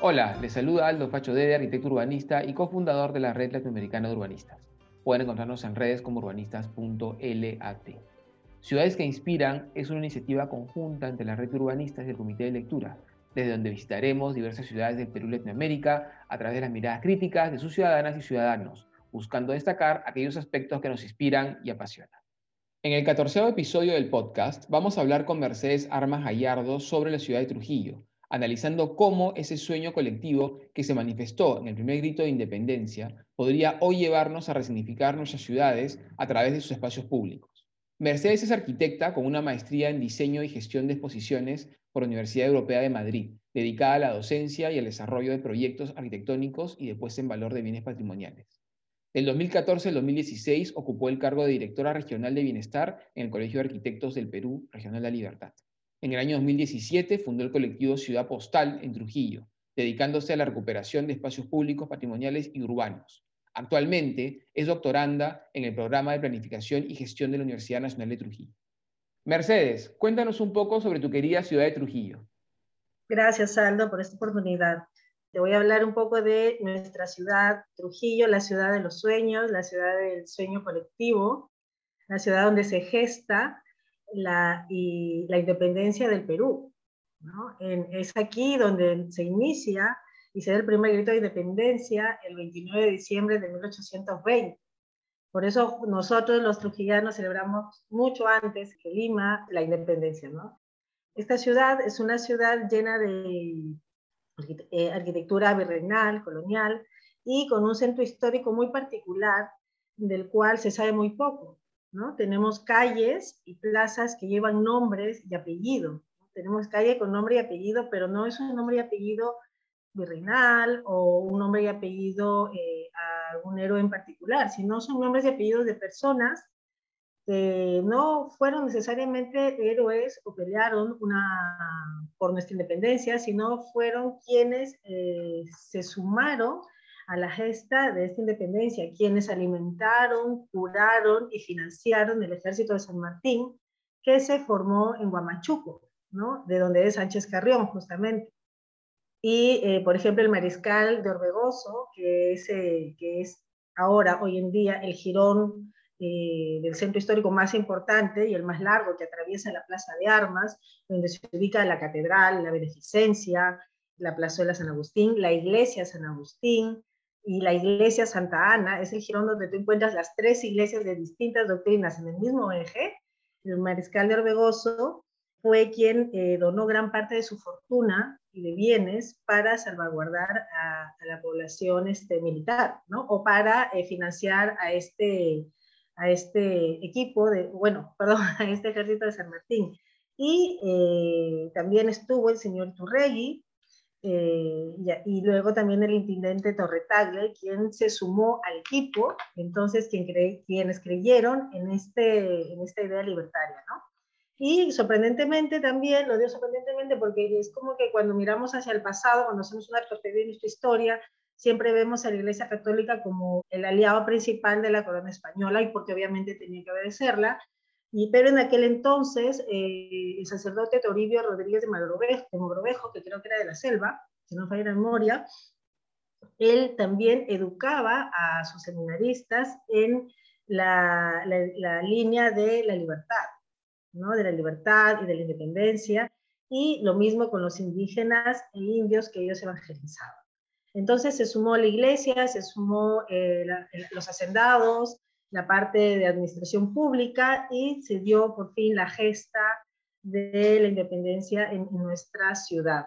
Hola, les saluda Aldo Facho Dede, arquitecto urbanista y cofundador de la Red Latinoamericana de Urbanistas. Pueden encontrarnos en redes como urbanistas.lat. Ciudades que Inspiran es una iniciativa conjunta entre la Red Urbanistas y el Comité de Lectura, desde donde visitaremos diversas ciudades del Perú y Latinoamérica a través de las miradas críticas de sus ciudadanas y ciudadanos, buscando destacar aquellos aspectos que nos inspiran y apasionan. En el catorceavo episodio del podcast vamos a hablar con Mercedes Armas Gallardo sobre la ciudad de Trujillo, analizando cómo ese sueño colectivo que se manifestó en el primer grito de independencia podría hoy llevarnos a resignificar nuestras ciudades a través de sus espacios públicos. Mercedes es arquitecta con una maestría en diseño y gestión de exposiciones por la Universidad Europea de Madrid, dedicada a la docencia y al desarrollo de proyectos arquitectónicos y de puesta en valor de bienes patrimoniales. Del 2014 al 2016 ocupó el cargo de directora regional de bienestar en el Colegio de Arquitectos del Perú, Regional La Libertad. En el año 2017 fundó el colectivo Ciudad Postal en Trujillo, dedicándose a la recuperación de espacios públicos, patrimoniales y urbanos. Actualmente es doctoranda en el programa de planificación y gestión de la Universidad Nacional de Trujillo. Mercedes, cuéntanos un poco sobre tu querida ciudad de Trujillo. Gracias, Aldo, por esta oportunidad. Te voy a hablar un poco de nuestra ciudad, Trujillo, la ciudad de los sueños, la ciudad del sueño colectivo, la ciudad donde se gesta la, y la independencia del Perú. ¿no? es aquí donde se inicia y se da el primer grito de independencia el 29 de diciembre de 1820. Por eso nosotros los trujillanos celebramos mucho antes que Lima la independencia. ¿no? Esta ciudad es una ciudad llena de eh, arquitectura virreinal, colonial, y con un centro histórico muy particular del cual se sabe muy poco. Tenemos calles y plazas que llevan nombres y apellido. Tenemos calle con nombre y apellido, pero no es un nombre y apellido virreinal o un nombre y apellido eh, a algún héroe en particular, sino son nombres y apellidos de personas que no fueron necesariamente héroes o pelearon una, por nuestra independencia, sino fueron quienes eh, se sumaron a la gesta de esta independencia, quienes alimentaron, curaron y financiaron el ejército de San Martín, que se formó en Huamachuco, ¿no? de donde es Sánchez Carrión, justamente. Y, eh, por ejemplo, el mariscal de Orbegoso, que es, eh, que es ahora, hoy en día, el jirón eh, del centro histórico más importante y el más largo que atraviesa la Plaza de Armas, donde se ubica la catedral, la beneficencia, la plazuela San Agustín, la iglesia San Agustín, y la iglesia Santa Ana es el jirón donde tú encuentras las tres iglesias de distintas doctrinas en el mismo eje. El mariscal de Orbegoso fue quien eh, donó gran parte de su fortuna y de bienes para salvaguardar a, la población este, militar, ¿no? O para eh, financiar a este, a este equipo, de, bueno, perdón, a este ejército de San Martín. Y eh, también estuvo el señor Turregui, y, luego también el intendente Torretagle, quien se sumó al equipo, entonces quien quienes creyeron en, este, en esta idea libertaria, ¿no? Y sorprendentemente también, lo digo sorprendentemente porque es como que cuando miramos hacia el pasado, cuando hacemos una retrospectiva de nuestra historia, siempre vemos a la Iglesia Católica como el aliado principal de la corona española y porque obviamente tenía que obedecerla, y, pero en aquel entonces, eh, el sacerdote Toribio Rodríguez de Mogrovejo, que creo que era de la selva, si no falla la memoria, él también educaba a sus seminaristas en la, línea de la libertad, ¿no? de la libertad y de la independencia, y lo mismo con los indígenas e indios que ellos evangelizaban. Entonces se sumó la iglesia, se sumó eh, los hacendados, la parte de administración pública y se dio por fin la gesta de la independencia en, nuestra ciudad,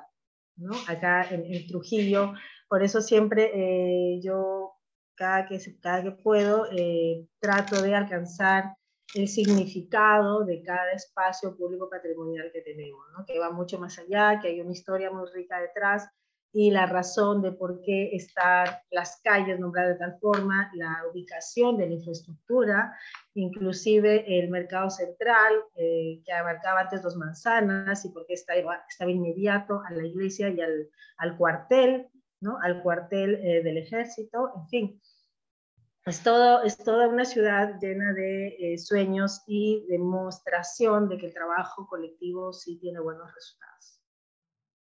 ¿no? acá en, Trujillo. Por eso siempre eh, yo, cada que, cada que puedo, eh, trato de alcanzar el significado de cada espacio público patrimonial que tenemos, ¿no? que va mucho más allá, que hay una historia muy rica detrás y la razón de por qué están las calles nombradas de tal forma, la ubicación de la infraestructura, inclusive el mercado central eh, que abarcaba antes dos manzanas y por qué estaba, estaba inmediato a la iglesia y al, al cuartel, ¿no? al cuartel eh, del ejército, en fin. Es, todo, es toda una ciudad llena de eh, sueños y demostración de que el trabajo colectivo sí tiene buenos resultados.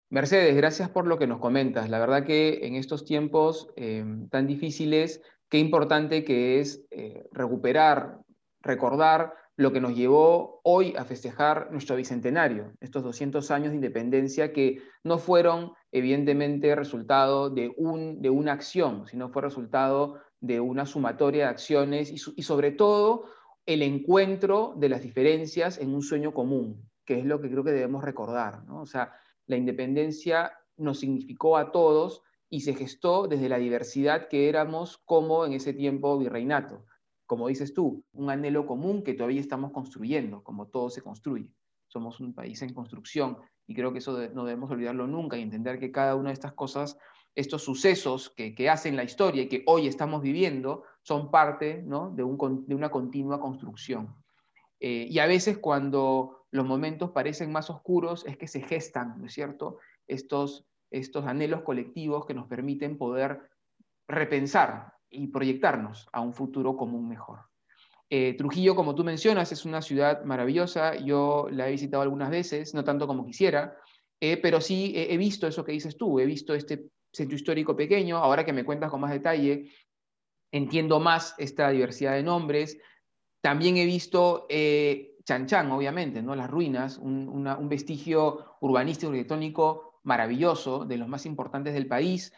Mercedes, gracias por lo que nos comentas. La verdad que en estos tiempos eh, tan difíciles, qué importante que es eh, recuperar, recordar lo que nos llevó hoy a festejar nuestro bicentenario, estos 200 años de independencia que no fueron evidentemente resultado de, un, de una acción, sino fue resultado de una sumatoria de acciones y, sobre todo el encuentro de las diferencias en un sueño común, que es lo que creo que debemos recordar. O sea, la independencia nos significó a todos y se gestó desde la diversidad que éramos como en ese tiempo virreinato. Como dices tú, un anhelo común que todavía estamos construyendo, como todo se construye. Somos un país en construcción y creo que eso no debemos olvidarlo nunca y entender que cada una de estas cosas, estos sucesos que, hacen la historia y que hoy estamos viviendo, son parte de, una continua construcción. Eh, y a veces cuando los momentos parecen más oscuros es que se gestan, ¿no es cierto?, estos, estos anhelos colectivos que nos permiten poder repensar y proyectarnos a un futuro común mejor. Eh, Trujillo, como tú mencionas, es una ciudad maravillosa. Yo la he visitado algunas veces, no tanto como quisiera, eh, pero sí he, visto eso que dices tú. He visto este centro histórico pequeño. Ahora que me cuentas con más detalle, entiendo más esta diversidad de nombres. También he visto eh, Chan obviamente, ¿no? las ruinas, un, vestigio urbanístico arquitectónico maravilloso, de los más importantes del país.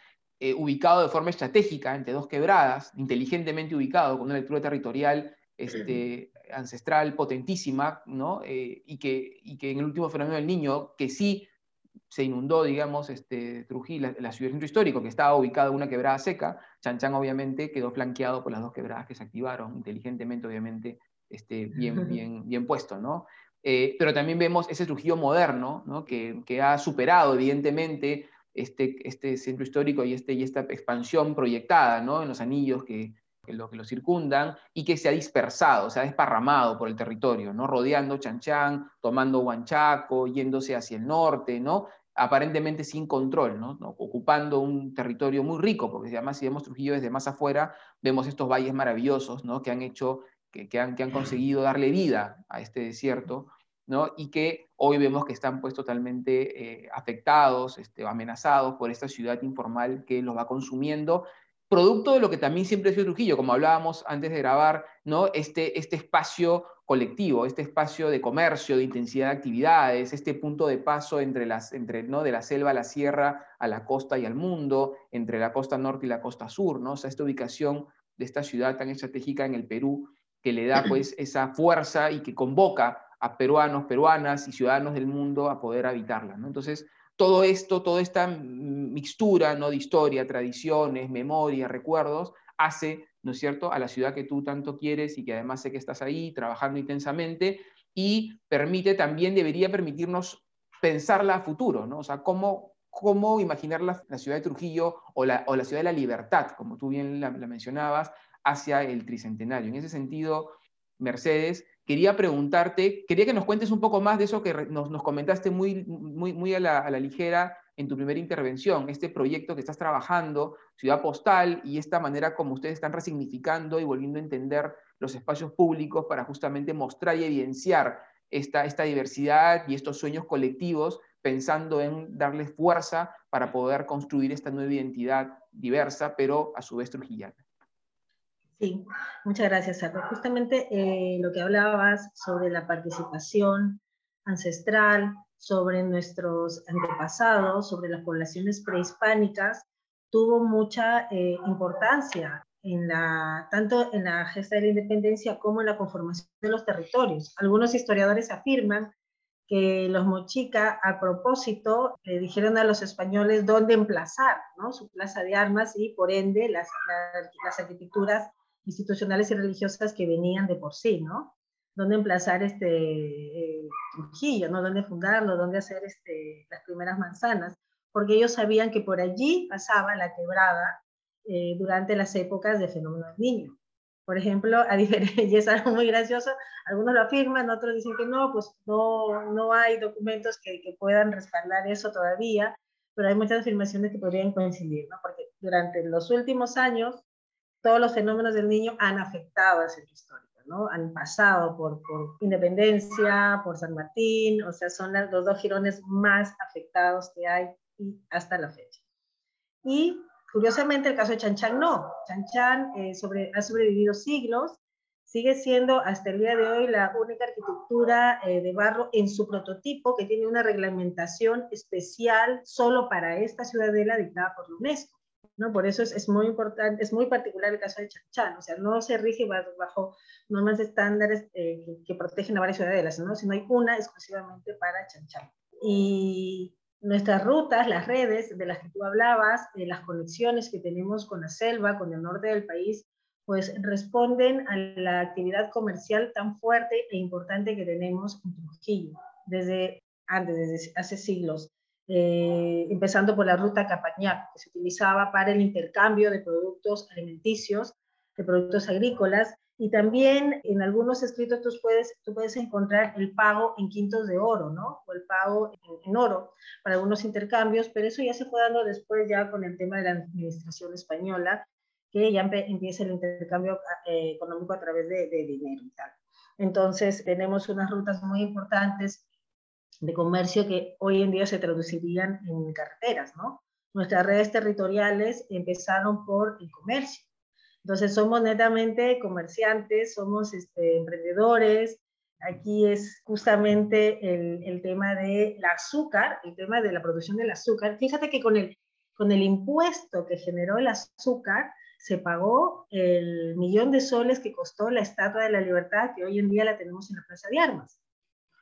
ubicado de forma estratégica entre dos quebradas, inteligentemente ubicado, con una lectura territorial este, ancestral potentísima, ¿no? Eh, y, que, y que en el último fenómeno del niño, que sí se inundó, digamos, este, Trujillo, la, ciudad centro histórico, que estaba ubicada en una quebrada seca, Chan obviamente quedó flanqueado por las dos quebradas que se activaron, inteligentemente obviamente este, bien, bien, bien puesto, ¿no? Eh, pero también vemos ese Trujillo moderno, ¿no? que, que, ha superado evidentemente este, este centro histórico y, este, y esta expansión proyectada ¿no? en los anillos que, que lo, que lo circundan y que se ha dispersado, se ha desparramado por el territorio, ¿no? rodeando Chanchán, tomando Huanchaco, yéndose hacia el norte, ¿no? aparentemente sin control, ¿no? ocupando un territorio muy rico, porque además si vemos Trujillo desde más afuera, vemos estos valles maravillosos ¿no? que han hecho, que, que, han, que han conseguido darle vida a este desierto, ¿no? y que hoy vemos que están pues totalmente eh, afectados, este, amenazados por esta ciudad informal que los va consumiendo producto de lo que también siempre ha sido Trujillo, como hablábamos antes de grabar, ¿no? este, este espacio colectivo, este espacio de comercio, de intensidad de actividades, este punto de paso entre las, entre, ¿no? de la selva a la sierra, a la costa y al mundo, entre la costa norte y la costa sur, ¿no? o sea, esta ubicación de esta ciudad tan estratégica en el Perú, que le da pues esa fuerza y que convoca a peruanos, peruanas y ciudadanos del mundo a poder habitarla. ¿no? Entonces, todo esto, toda esta mixtura ¿no? de historia, tradiciones, memoria, recuerdos, hace, ¿no es cierto?, a la ciudad que tú tanto quieres y que además sé que estás ahí trabajando intensamente y permite también, debería permitirnos pensarla a futuro, ¿no? O sea, cómo, cómo imaginar la, ciudad de Trujillo o la, o la, ciudad de la libertad, como tú bien la, la mencionabas, hacia el tricentenario. En ese sentido, Mercedes, quería preguntarte, quería que nos cuentes un poco más de eso que nos, comentaste muy, muy, muy a la, ligera en tu primera intervención, este proyecto que estás trabajando, Ciudad Postal, y esta manera como ustedes están resignificando y volviendo a entender los espacios públicos para justamente mostrar y evidenciar esta, esta diversidad y estos sueños colectivos, pensando en darles fuerza para poder construir esta nueva identidad diversa, pero a su vez trujillana. Sí, muchas gracias, Sardo. Justamente eh, lo que hablabas sobre la participación ancestral, sobre nuestros antepasados, sobre las poblaciones prehispánicas, tuvo mucha eh, importancia en la, tanto en la gesta de la independencia como en la conformación de los territorios. Algunos historiadores afirman que los mochica a propósito le dijeron a los españoles dónde emplazar ¿no? su plaza de armas y por ende las, las arquitecturas institucionales y religiosas que venían de por sí, ¿no? Dónde emplazar este eh, Trujillo, ¿no? Dónde fundarlo, dónde hacer este, las primeras manzanas, porque ellos sabían que por allí pasaba la quebrada eh, durante las épocas de fenómeno del niño. Por ejemplo, a diferencia, y es algo muy gracioso, algunos lo afirman, otros dicen que no, pues no, no hay documentos que, que puedan respaldar eso todavía, pero hay muchas afirmaciones que podrían coincidir, ¿no? Porque durante los últimos años, todos los fenómenos del niño han afectado al centro histórico. ¿no? Han pasado por, Independencia, por San Martín, o sea, son los dos jirones más afectados que hay hasta la fecha. Y curiosamente el caso de Chanchan no. Chanchan eh, sobre, ha sobrevivido siglos, sigue siendo hasta el día de hoy la única arquitectura eh, de barro en su prototipo que tiene una reglamentación especial solo para esta ciudadela dictada por la UNESCO. ¿No? Por eso es, muy importante, es muy particular el caso de Chanchan, o sea, no se rige bajo normas estándares eh, que, protegen a varias ciudadelas, ¿no? sino hay una exclusivamente para Chanchan. Y nuestras rutas, las redes de las que tú hablabas, de las conexiones que tenemos con la selva, con el norte del país, pues responden a la actividad comercial tan fuerte e importante que tenemos en Trujillo, desde antes, desde hace siglos. Eh, empezando por la ruta Capañac, que se utilizaba para el intercambio de productos alimenticios, de productos agrícolas, y también en algunos escritos tú puedes, tú puedes encontrar el pago en quintos de oro, ¿no? O el pago en, en, oro para algunos intercambios, pero eso ya se fue dando después ya con el tema de la administración española, que ya empieza el intercambio eh, económico a través de, de dinero y tal. Entonces tenemos unas rutas muy importantes de comercio que hoy en día se traducirían en carreteras, ¿no? Nuestras redes territoriales empezaron por el comercio. Entonces somos netamente comerciantes, somos este, emprendedores. Aquí es justamente el, el tema del azúcar, el tema de la producción del azúcar. Fíjate que con el, con el impuesto que generó el azúcar, se pagó el millón de soles que costó la Estatua de la Libertad, que hoy en día la tenemos en la Plaza de Armas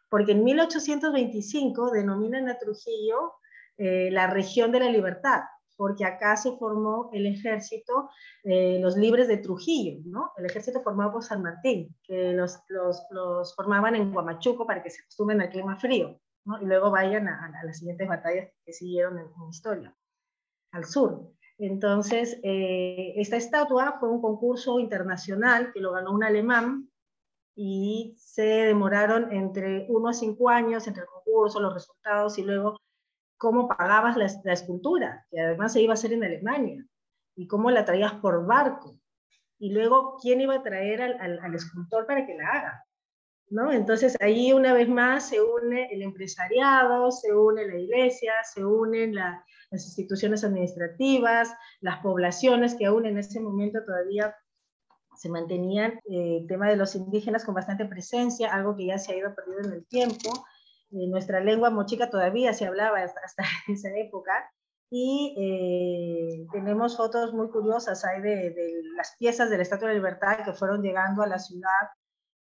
porque en 1825 denominan a Trujillo eh, la región de la libertad, porque acá se formó el ejército, eh, los libres de Trujillo, ¿no? El ejército formado por San Martín, que los, los, los formaban en Guamachuco para que se acostumbren al clima frío, ¿no? Y luego vayan a, a las siguientes batallas que siguieron en, en historia, al sur. Entonces, eh, esta estatua fue un concurso internacional que lo ganó un alemán y se demoraron entre uno a cinco años entre el concurso, los resultados y luego cómo pagabas la, escultura, que además se iba a hacer en Alemania, y cómo la traías por barco, y luego quién iba a traer al, al, escultor para que la haga. ¿No? Entonces ahí una vez más se une el empresariado, se une la iglesia, se unen la, las instituciones administrativas, las poblaciones que aún en ese momento todavía se mantenían eh, el tema de los indígenas con bastante presencia, algo que ya se ha ido perdiendo en el tiempo. Eh, nuestra lengua mochica todavía se hablaba hasta, hasta esa época. Y eh, tenemos fotos muy curiosas hay de, las piezas de la Estatua de Libertad que fueron llegando a la ciudad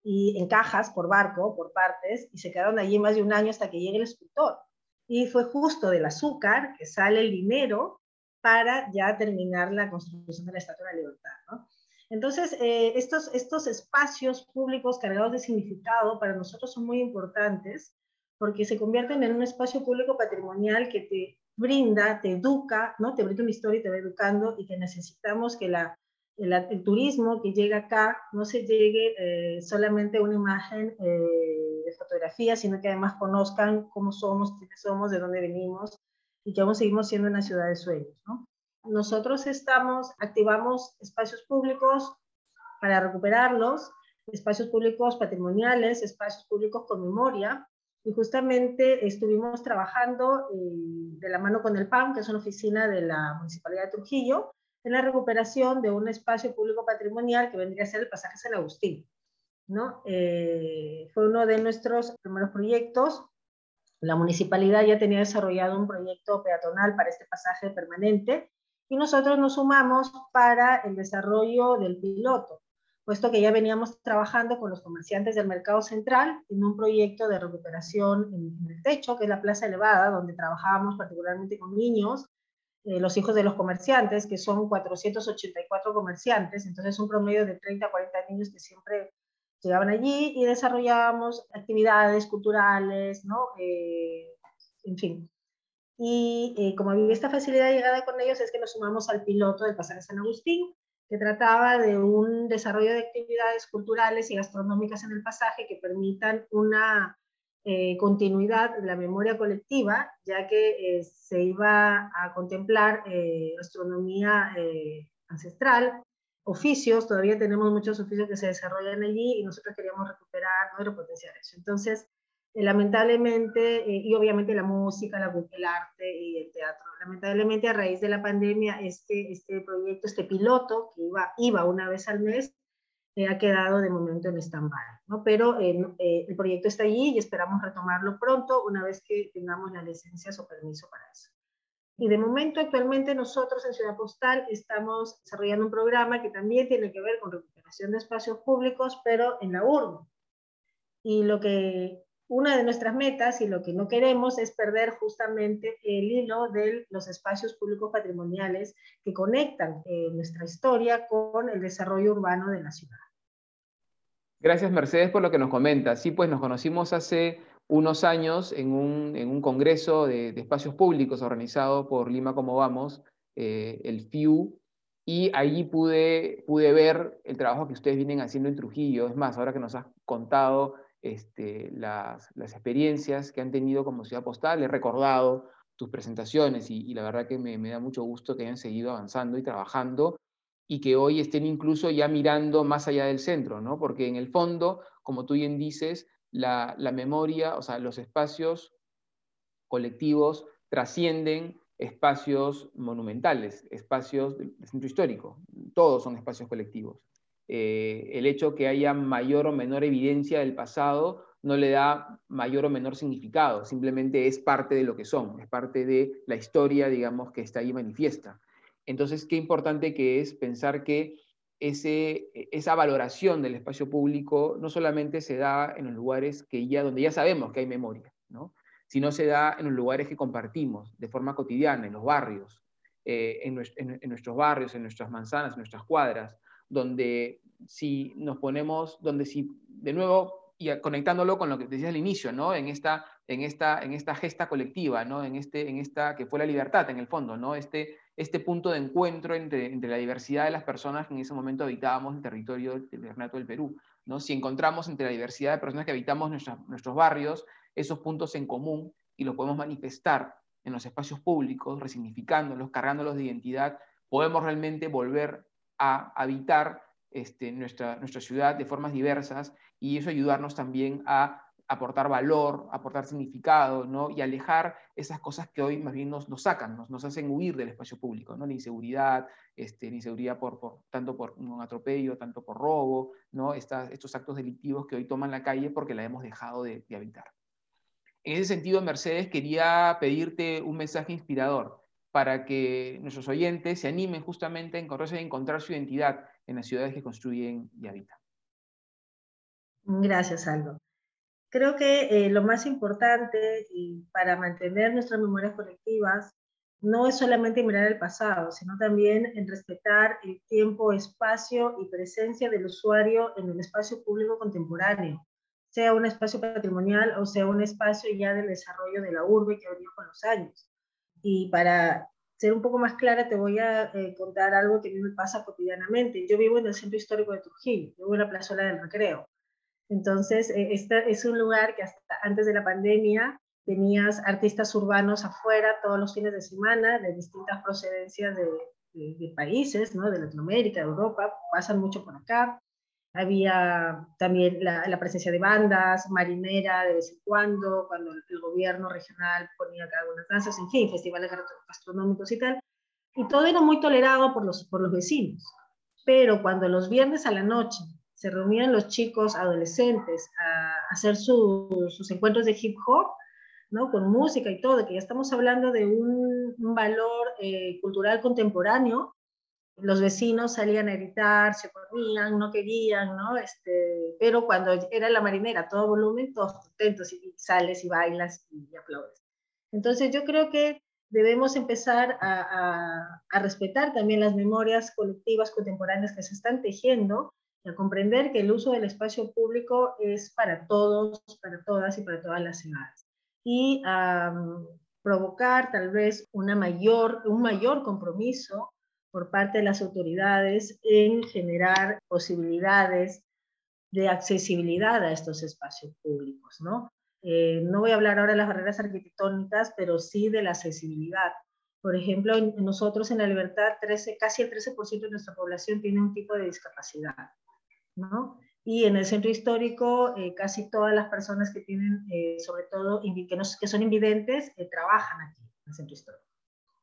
y en cajas por barco, por partes, y se quedaron allí más de un año hasta que llegue el escultor. Y fue justo del azúcar que sale el dinero para ya terminar la construcción de la Estatua de Libertad. ¿no? Entonces, eh, estos, estos espacios públicos cargados de significado para nosotros son muy importantes porque se convierten en un espacio público patrimonial que te brinda, te educa, ¿no? te brinda una historia y te va educando y que necesitamos que la, el, el turismo que llega acá no se llegue eh, solamente una imagen eh, de fotografía, sino que además conozcan cómo somos, quiénes somos, de dónde venimos y que aún seguimos siendo una ciudad de sueños. ¿no? Nosotros estamos, activamos espacios públicos para recuperarlos, espacios públicos patrimoniales, espacios públicos con memoria, y justamente estuvimos trabajando eh, de la mano con el PAM, que es una oficina de la Municipalidad de Trujillo, en la recuperación de un espacio público patrimonial que vendría a ser el pasaje San Agustín. ¿no? Eh, fue uno de nuestros primeros proyectos. La municipalidad ya tenía desarrollado un proyecto peatonal para este pasaje permanente y nosotros nos sumamos para el desarrollo del piloto, puesto que ya veníamos trabajando con los comerciantes del mercado central en un proyecto de recuperación en, el techo, que es la plaza elevada, donde trabajábamos particularmente con niños, eh, los hijos de los comerciantes, que son 484 comerciantes, entonces un promedio de 30 a 40 niños que siempre llegaban allí y desarrollábamos actividades culturales, ¿no? Eh, en fin, y eh, como había esta facilidad de llegada con ellos, es que nos sumamos al piloto del Pasaje San Agustín, que trataba de un desarrollo de actividades culturales y gastronómicas en el pasaje que permitan una eh, continuidad de la memoria colectiva, ya que eh, se iba a contemplar eh, gastronomía eh, ancestral, oficios, todavía tenemos muchos oficios que se desarrollan allí y nosotros queríamos recuperar, ¿no? repotenciar eso. Entonces, lamentablemente, eh, y obviamente la música, la, el arte y el teatro, lamentablemente a raíz de la pandemia, este, este proyecto, este piloto que iba, iba una vez al mes, eh, ha quedado de momento en stand-by, ¿no? Pero el proyecto está allí y esperamos retomarlo pronto una vez que tengamos las licencias o permiso para eso. Y de momento, actualmente nosotros en Ciudad Postal estamos desarrollando un programa que también tiene que ver con recuperación de espacios públicos, pero en la urbe. Y lo que una de nuestras metas y lo que no queremos es perder justamente el hilo de los espacios públicos patrimoniales que conectan eh, nuestra historia con el desarrollo urbano de la ciudad. Gracias Mercedes por lo que nos comenta. Sí, pues nos conocimos hace unos años en un, congreso de, espacios públicos organizado por Lima Como Vamos, eh, el FIU, y allí pude, pude ver el trabajo que ustedes vienen haciendo en Trujillo. Es más, ahora que nos has contado este, las, experiencias que han tenido como ciudad postal, he recordado tus presentaciones y, la verdad que me, da mucho gusto que hayan seguido avanzando y trabajando y que hoy estén incluso ya mirando más allá del centro, ¿no? Porque en el fondo, como tú bien dices, la, memoria, o sea, los espacios colectivos trascienden espacios monumentales, espacios del centro histórico. Todos son espacios colectivos. Eh, el hecho que haya mayor o menor evidencia del pasado no le da mayor o menor significado, simplemente es parte de lo que son, es parte de la historia, digamos, que está ahí manifiesta. Entonces, qué importante que es pensar que ese, esa valoración del espacio público no solamente se da en los lugares que ya, donde ya sabemos que hay memoria, ¿no? sino se da en los lugares que compartimos de forma cotidiana, en los barrios, eh, en, nuestros barrios, en nuestras manzanas, en nuestras cuadras, donde si nos ponemos, donde si, de nuevo, y conectándolo con lo que decías al inicio, ¿no? En esta, en esta, en esta gesta colectiva, ¿no? En, este, en esta, que fue la libertad en el fondo, ¿no? Este, este punto de encuentro entre, entre la diversidad de las personas que en ese momento habitábamos el territorio del Virreinato del Perú. ¿no? Si encontramos entre la diversidad de personas que habitamos nuestros barrios esos puntos en común y los podemos manifestar en los espacios públicos, resignificándolos, cargándolos de identidad, podemos realmente volver a habitar este, nuestra, nuestra ciudad de formas diversas y eso ayudarnos también a aportar valor, aportar significado, ¿no? Y alejar esas cosas que hoy más bien nos, nos sacan, nos, nos, hacen huir del espacio público, ¿no? La inseguridad, este, la inseguridad por, por, tanto por un atropello, tanto por robo, ¿no? estos actos delictivos que hoy toman la calle porque la hemos dejado de, de habitar. En ese sentido, Mercedes, quería pedirte un mensaje inspirador para que nuestros oyentes se animen justamente a encontrarse, a encontrar su identidad en las ciudades que construyen y habitan. Gracias, Aldo. Creo que eh, lo más importante para mantener nuestras memorias colectivas no es solamente mirar el pasado, sino también en respetar el tiempo, espacio y presencia del usuario en el espacio público contemporáneo, sea un espacio patrimonial o sea un espacio ya del desarrollo de la urbe que ha venido con los años. Y para ser un poco más clara, te voy a eh, contar algo que a mí me pasa cotidianamente. Yo vivo en el centro histórico de Trujillo, vivo en la plazuela del recreo. Entonces, eh, este es un lugar que hasta antes de la pandemia tenías artistas urbanos afuera todos los fines de semana de distintas procedencias de, países, ¿no? de Latinoamérica, de Europa, pasan mucho por acá. Había también la, presencia de bandas, marinera de vez en cuando, cuando el, gobierno regional ponía acá algunas danzas, en fin, festivales gastronómicos y tal. Y todo era muy tolerado por los, por los vecinos. Pero cuando los viernes a la noche se reunían los chicos adolescentes a hacer sus encuentros de hip hop, ¿no? con música y todo, que ya estamos hablando de un, valor eh, cultural contemporáneo, los vecinos salían a gritar, se corrían, no querían, ¿no? Este, pero cuando era la marinera, todo volumen, todos contentos y sales y bailas y aplaudes. Entonces yo creo que debemos empezar a, a respetar también las memorias colectivas contemporáneas que se están tejiendo a comprender que el uso del espacio público es para todos, para todas y para todas las ciudades. Y provocar tal vez una mayor, un mayor compromiso por parte de las autoridades en generar posibilidades de accesibilidad a estos espacios públicos, ¿no? Eh, no voy a hablar ahora de las barreras arquitectónicas, pero sí de la accesibilidad, Por ejemplo, nosotros en La Libertad, 13, casi el 13% de nuestra población tiene un tipo de discapacidad, ¿no? Y en el centro histórico, eh, casi todas las personas que tienen, eh, sobre todo, que, que son invidentes, eh, trabajan aquí, en el centro histórico.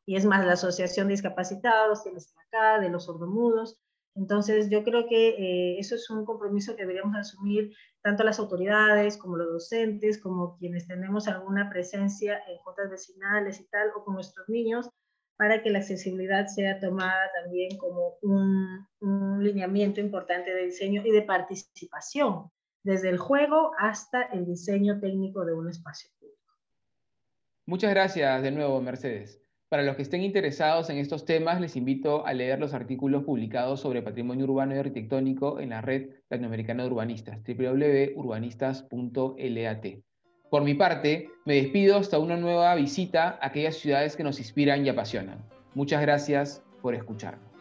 Y es más, la Asociación de Discapacitados tiene acá, de los sordomudos. Entonces, yo creo que eso es un compromiso que deberíamos asumir tanto las autoridades como los docentes, como quienes tenemos alguna presencia en juntas vecinales y tal, o con nuestros niños, para que la accesibilidad sea tomada también como un, un lineamiento importante de diseño y de participación, desde el juego hasta el diseño técnico de un espacio público. Muchas gracias de nuevo, Mercedes. Para los que estén interesados en estos temas, les invito a leer los artículos publicados sobre patrimonio urbano y arquitectónico en la red latinoamericana de urbanistas, www.urbanistas.lat. Por mi parte, me despido hasta una nueva visita a aquellas ciudades que nos inspiran y apasionan. Muchas gracias por escucharnos.